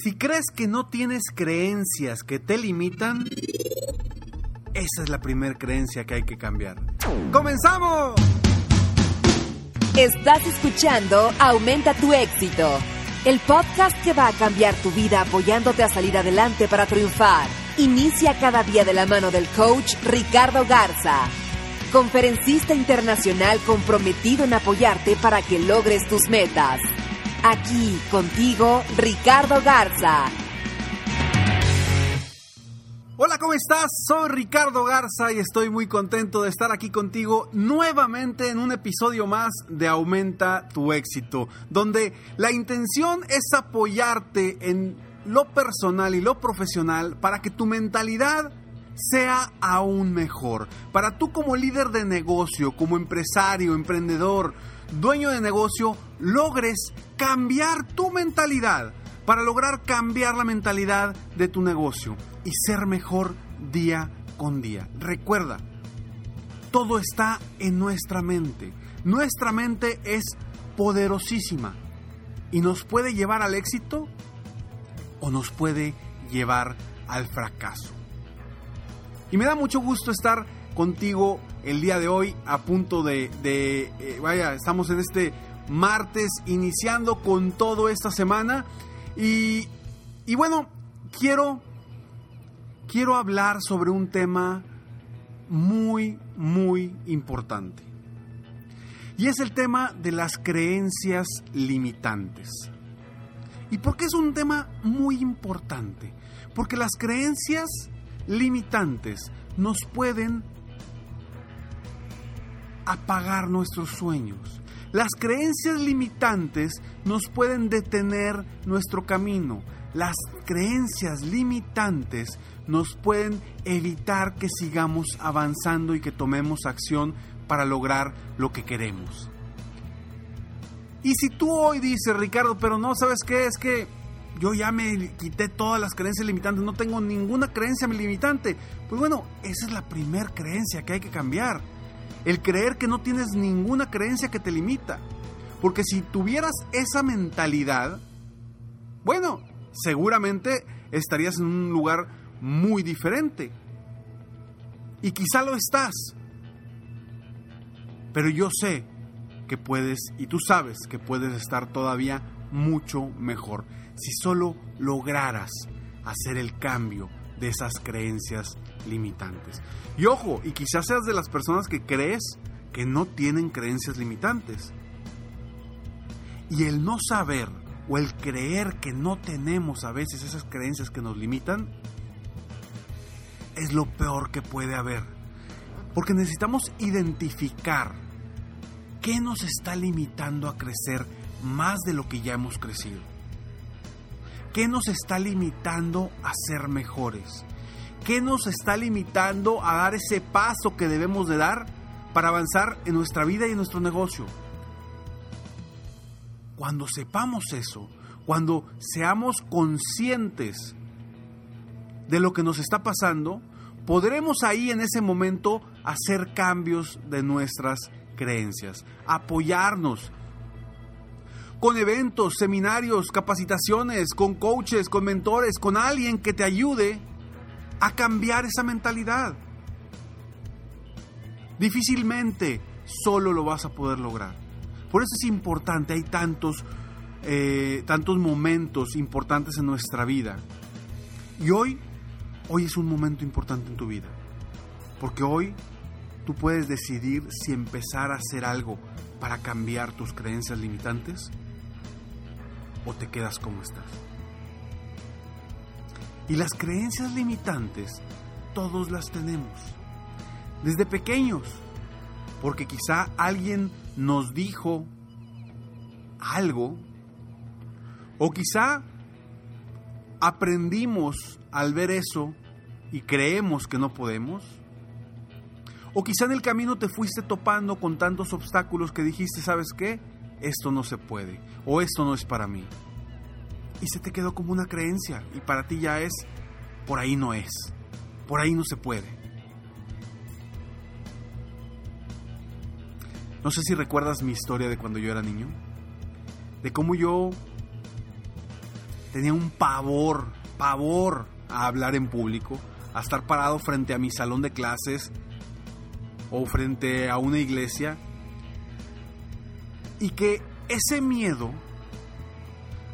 Si crees que no tienes creencias que te limitan, esa es la primera creencia que hay que cambiar. ¡Comenzamos! Estás escuchando Aumenta tu éxito, el podcast que va a cambiar tu vida apoyándote a salir adelante para triunfar. Inicia cada día de la mano del coach Ricardo Garza, conferencista internacional comprometido en apoyarte para que logres tus metas. Aquí contigo, Ricardo Garza. Hola, ¿cómo estás? Soy Ricardo Garza y estoy muy contento de estar aquí contigo nuevamente en un episodio más de Aumenta tu éxito, donde la intención es apoyarte en lo personal y lo profesional para que tu mentalidad sea aún mejor. Para tú como líder de negocio, como empresario, emprendedor, dueño de negocio, logres cambiar tu mentalidad para lograr cambiar la mentalidad de tu negocio y ser mejor día con día. Recuerda, todo está en nuestra mente. Nuestra mente es poderosísima y nos puede llevar al éxito o nos puede llevar al fracaso. Y me da mucho gusto estar contigo el día de hoy a punto de, eh, vaya, estamos en este martes iniciando con todo esta semana y, y bueno, quiero, quiero hablar sobre un tema muy, muy importante. Y es el tema de las creencias limitantes. ¿Y por qué es un tema muy importante? Porque las creencias limitantes nos pueden apagar nuestros sueños. Las creencias limitantes nos pueden detener nuestro camino. Las creencias limitantes nos pueden evitar que sigamos avanzando y que tomemos acción para lograr lo que queremos. Y si tú hoy dices, Ricardo, pero no, ¿sabes qué? Es que yo ya me quité todas las creencias limitantes, no tengo ninguna creencia limitante. Pues bueno, esa es la primera creencia que hay que cambiar el creer que no tienes ninguna creencia que te limita. Porque si tuvieras esa mentalidad, bueno, seguramente estarías en un lugar muy diferente. Y quizá lo estás. Pero yo sé que puedes, y tú sabes que puedes estar todavía mucho mejor si solo lograras hacer el cambio de esas creencias limitantes. Y ojo, y quizás seas de las personas que crees que no tienen creencias limitantes. Y el no saber o el creer que no tenemos a veces esas creencias que nos limitan es lo peor que puede haber. Porque necesitamos identificar qué nos está limitando a crecer más de lo que ya hemos crecido. ¿Qué nos está limitando a ser mejores? ¿Qué nos está limitando a dar ese paso que debemos de dar para avanzar en nuestra vida y en nuestro negocio? Cuando sepamos eso, cuando seamos conscientes de lo que nos está pasando, podremos ahí en ese momento hacer cambios de nuestras creencias, apoyarnos con eventos, seminarios, capacitaciones, con coaches, con mentores, con alguien que te ayude a cambiar esa mentalidad. Difícilmente solo lo vas a poder lograr. Por eso es importante, hay tantos eh, tantos momentos importantes en nuestra vida. Y hoy, hoy es un momento importante en tu vida. Porque hoy tú puedes decidir si empezar a hacer algo para cambiar tus creencias limitantes o te quedas como estás. Y las creencias limitantes, todos las tenemos. Desde pequeños. Porque quizá alguien nos dijo algo. O quizá aprendimos al ver eso y creemos que no podemos. O quizá en el camino te fuiste topando con tantos obstáculos que dijiste, ¿sabes qué? Esto no se puede. O esto no es para mí y se te quedó como una creencia y para ti ya es, por ahí no es, por ahí no se puede. No sé si recuerdas mi historia de cuando yo era niño, de cómo yo tenía un pavor, pavor a hablar en público, a estar parado frente a mi salón de clases o frente a una iglesia y que ese miedo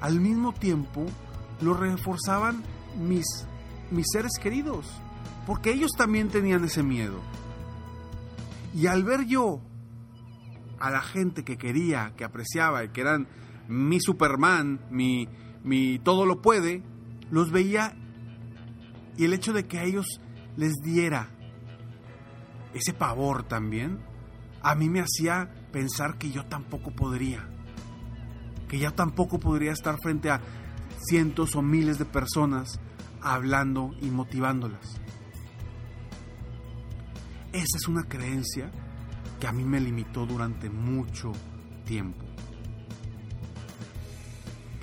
al mismo tiempo lo reforzaban mis, mis seres queridos, porque ellos también tenían ese miedo. Y al ver yo a la gente que quería, que apreciaba y que eran mi Superman, mi, mi todo lo puede, los veía y el hecho de que a ellos les diera ese pavor también, a mí me hacía pensar que yo tampoco podría que ya tampoco podría estar frente a cientos o miles de personas hablando y motivándolas. Esa es una creencia que a mí me limitó durante mucho tiempo.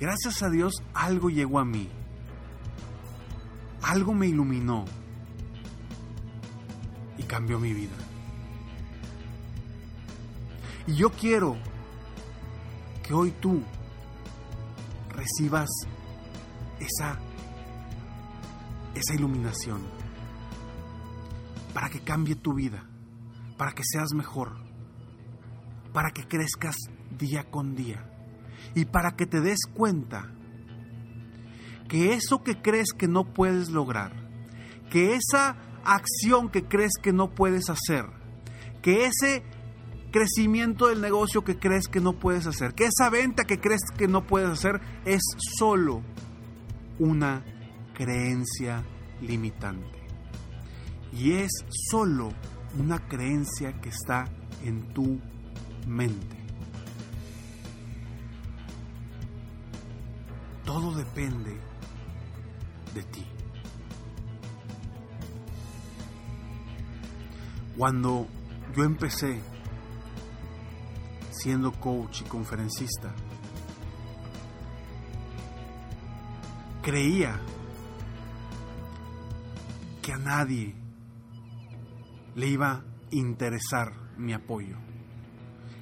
Gracias a Dios algo llegó a mí. Algo me iluminó y cambió mi vida. Y yo quiero que hoy tú recibas esa, esa iluminación para que cambie tu vida, para que seas mejor, para que crezcas día con día y para que te des cuenta que eso que crees que no puedes lograr, que esa acción que crees que no puedes hacer, que ese crecimiento del negocio que crees que no puedes hacer, que esa venta que crees que no puedes hacer es solo una creencia limitante. Y es solo una creencia que está en tu mente. Todo depende de ti. Cuando yo empecé siendo coach y conferencista. Creía que a nadie le iba a interesar mi apoyo.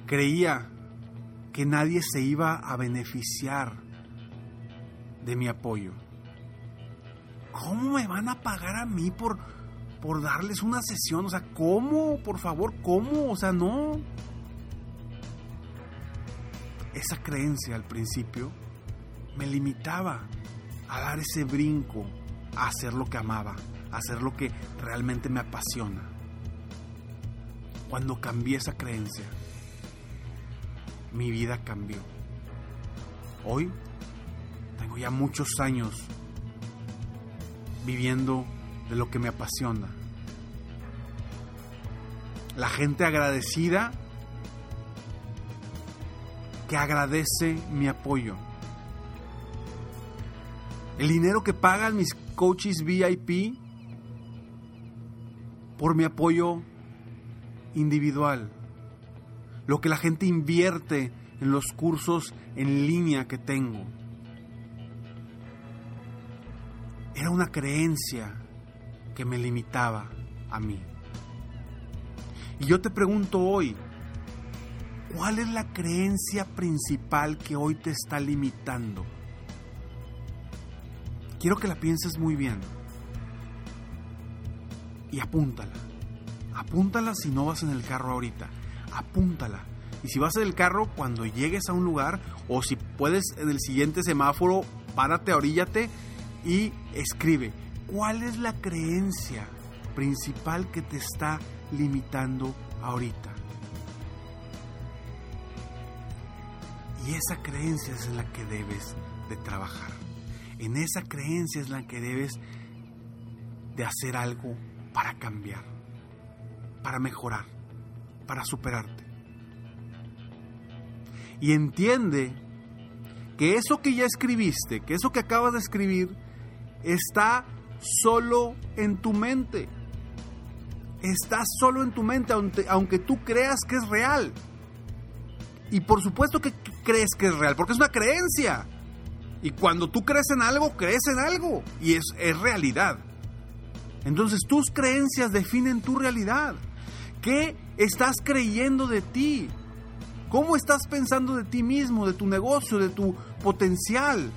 Creía que nadie se iba a beneficiar de mi apoyo. ¿Cómo me van a pagar a mí por, por darles una sesión? O sea, ¿cómo? Por favor, ¿cómo? O sea, no esa creencia al principio me limitaba a dar ese brinco, a hacer lo que amaba, a hacer lo que realmente me apasiona. Cuando cambié esa creencia, mi vida cambió. Hoy tengo ya muchos años viviendo de lo que me apasiona. La gente agradecida que agradece mi apoyo. El dinero que pagan mis coaches VIP por mi apoyo individual. Lo que la gente invierte en los cursos en línea que tengo. Era una creencia que me limitaba a mí. Y yo te pregunto hoy, ¿Cuál es la creencia principal que hoy te está limitando? Quiero que la pienses muy bien. Y apúntala. Apúntala si no vas en el carro ahorita. Apúntala. Y si vas en el carro, cuando llegues a un lugar, o si puedes en el siguiente semáforo, párate, oríllate y escribe. ¿Cuál es la creencia principal que te está limitando ahorita? Y esa creencia es en la que debes de trabajar. En esa creencia es la que debes de hacer algo para cambiar, para mejorar, para superarte. Y entiende que eso que ya escribiste, que eso que acabas de escribir, está solo en tu mente. Está solo en tu mente, aunque, aunque tú creas que es real. Y por supuesto que crees que es real, porque es una creencia. Y cuando tú crees en algo, crees en algo. Y es, es realidad. Entonces tus creencias definen tu realidad. ¿Qué estás creyendo de ti? ¿Cómo estás pensando de ti mismo, de tu negocio, de tu potencial?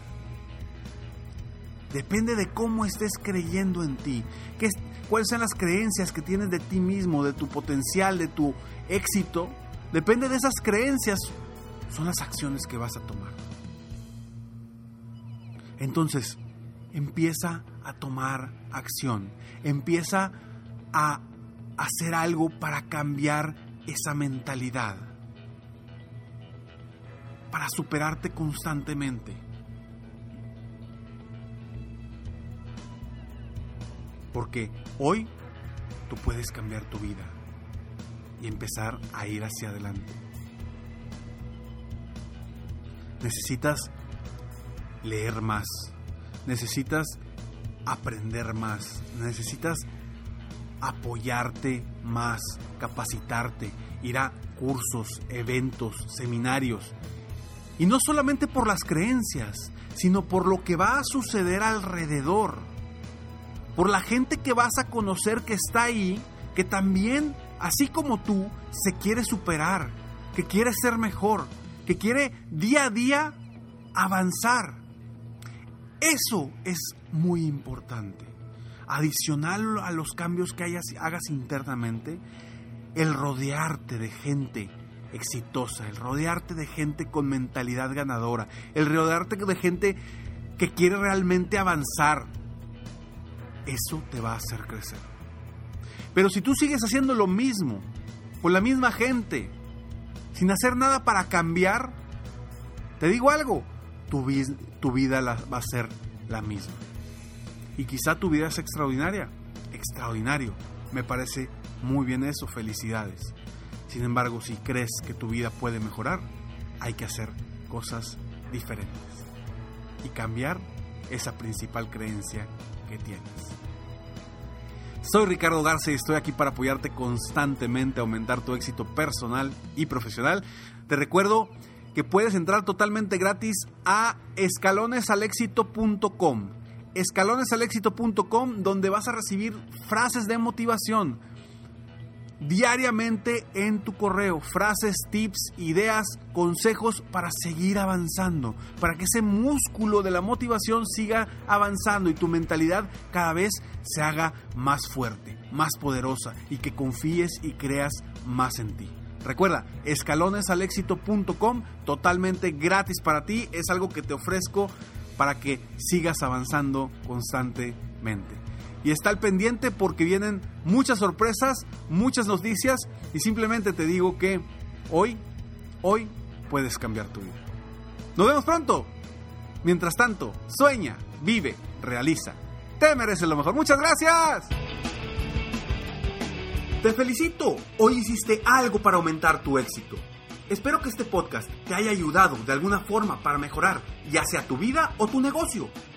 Depende de cómo estés creyendo en ti. ¿Qué, ¿Cuáles son las creencias que tienes de ti mismo, de tu potencial, de tu éxito? Depende de esas creencias. Son las acciones que vas a tomar. Entonces, empieza a tomar acción. Empieza a hacer algo para cambiar esa mentalidad. Para superarte constantemente. Porque hoy tú puedes cambiar tu vida y empezar a ir hacia adelante. Necesitas leer más, necesitas aprender más, necesitas apoyarte más, capacitarte, ir a cursos, eventos, seminarios. Y no solamente por las creencias, sino por lo que va a suceder alrededor. Por la gente que vas a conocer que está ahí, que también, así como tú, se quiere superar, que quiere ser mejor, que quiere día a día avanzar. Eso es muy importante. Adicional a los cambios que hagas internamente, el rodearte de gente exitosa, el rodearte de gente con mentalidad ganadora, el rodearte de gente que quiere realmente avanzar, eso te va a hacer crecer. Pero si tú sigues haciendo lo mismo, con la misma gente, sin hacer nada para cambiar, te digo algo, tu, vida va a ser la misma. Y quizá tu vida es extraordinaria, extraordinario. Me parece muy bien eso, felicidades. Sin embargo, si crees que tu vida puede mejorar, hay que hacer cosas diferentes y cambiar esa principal creencia que tienes. Soy Ricardo Garza y estoy aquí para apoyarte constantemente a aumentar tu éxito personal y profesional. Te recuerdo que puedes entrar totalmente gratis a escalonesalexito.com. Escalonesalexito.com donde vas a recibir frases de motivación diariamente en tu correo, frases, tips, ideas, consejos para seguir avanzando, para que ese músculo de la motivación siga avanzando y tu mentalidad cada vez se haga más fuerte, más poderosa y que confíes y creas más en ti. Recuerda, escalonesalexito.com, totalmente gratis para ti, es algo que te ofrezco para que sigas avanzando constantemente. Y está al pendiente porque vienen muchas sorpresas, muchas noticias y simplemente te digo que hoy, hoy puedes cambiar tu vida. Nos vemos pronto. Mientras tanto, sueña, vive, realiza. Te mereces lo mejor. Muchas gracias. Te felicito, hoy hiciste algo para aumentar tu éxito. Espero que este podcast te haya ayudado de alguna forma para mejorar ya sea tu vida o tu negocio.